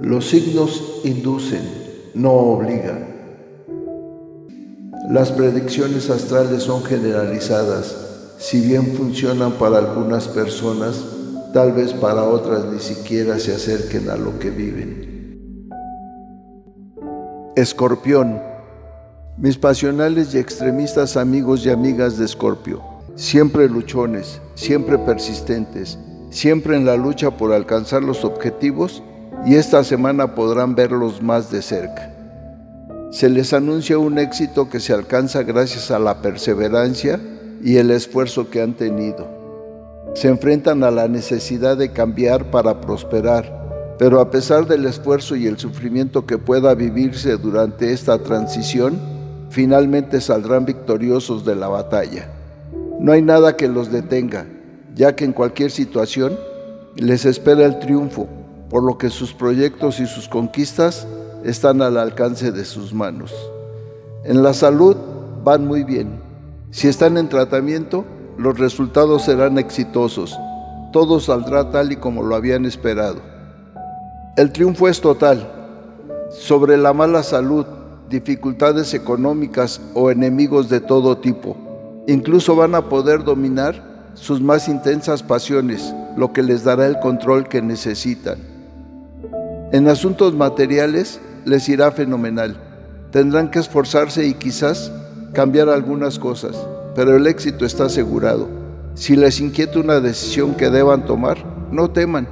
Los signos inducen, no obligan. Las predicciones astrales son generalizadas. Si bien funcionan para algunas personas, tal vez para otras ni siquiera se acerquen a lo que viven. Escorpión. Mis pasionales y extremistas amigos y amigas de Escorpio, siempre luchones, siempre persistentes, siempre en la lucha por alcanzar los objetivos, y esta semana podrán verlos más de cerca. Se les anuncia un éxito que se alcanza gracias a la perseverancia y el esfuerzo que han tenido. Se enfrentan a la necesidad de cambiar para prosperar, pero a pesar del esfuerzo y el sufrimiento que pueda vivirse durante esta transición, finalmente saldrán victoriosos de la batalla. No hay nada que los detenga, ya que en cualquier situación les espera el triunfo por lo que sus proyectos y sus conquistas están al alcance de sus manos. En la salud van muy bien. Si están en tratamiento, los resultados serán exitosos. Todo saldrá tal y como lo habían esperado. El triunfo es total. Sobre la mala salud, dificultades económicas o enemigos de todo tipo. Incluso van a poder dominar sus más intensas pasiones, lo que les dará el control que necesitan. En asuntos materiales les irá fenomenal. Tendrán que esforzarse y quizás cambiar algunas cosas, pero el éxito está asegurado. Si les inquieta una decisión que deban tomar, no teman.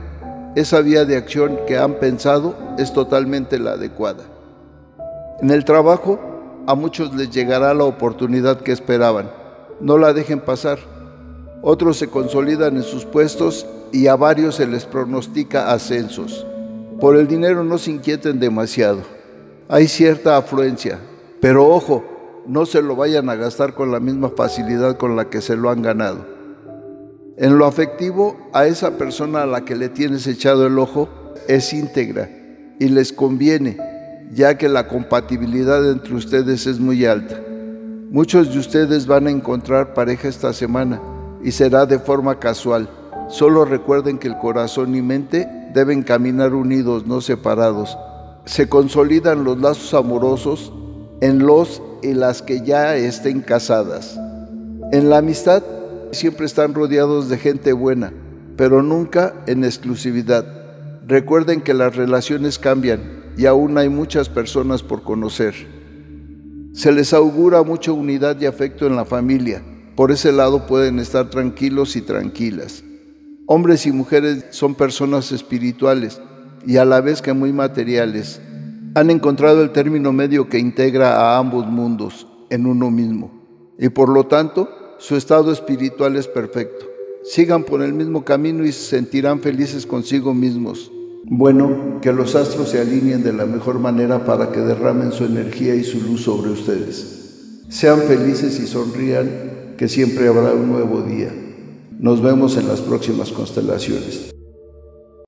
Esa vía de acción que han pensado es totalmente la adecuada. En el trabajo, a muchos les llegará la oportunidad que esperaban. No la dejen pasar. Otros se consolidan en sus puestos y a varios se les pronostica ascensos. Por el dinero no se inquieten demasiado. Hay cierta afluencia, pero ojo, no se lo vayan a gastar con la misma facilidad con la que se lo han ganado. En lo afectivo, a esa persona a la que le tienes echado el ojo es íntegra y les conviene, ya que la compatibilidad entre ustedes es muy alta. Muchos de ustedes van a encontrar pareja esta semana y será de forma casual. Solo recuerden que el corazón y mente deben caminar unidos, no separados. Se consolidan los lazos amorosos en los y las que ya estén casadas. En la amistad siempre están rodeados de gente buena, pero nunca en exclusividad. Recuerden que las relaciones cambian y aún hay muchas personas por conocer. Se les augura mucha unidad y afecto en la familia. Por ese lado pueden estar tranquilos y tranquilas. Hombres y mujeres son personas espirituales y a la vez que muy materiales. Han encontrado el término medio que integra a ambos mundos en uno mismo y por lo tanto su estado espiritual es perfecto. Sigan por el mismo camino y se sentirán felices consigo mismos. Bueno, que los astros se alineen de la mejor manera para que derramen su energía y su luz sobre ustedes. Sean felices y sonrían, que siempre habrá un nuevo día. Nos vemos en las próximas constelaciones.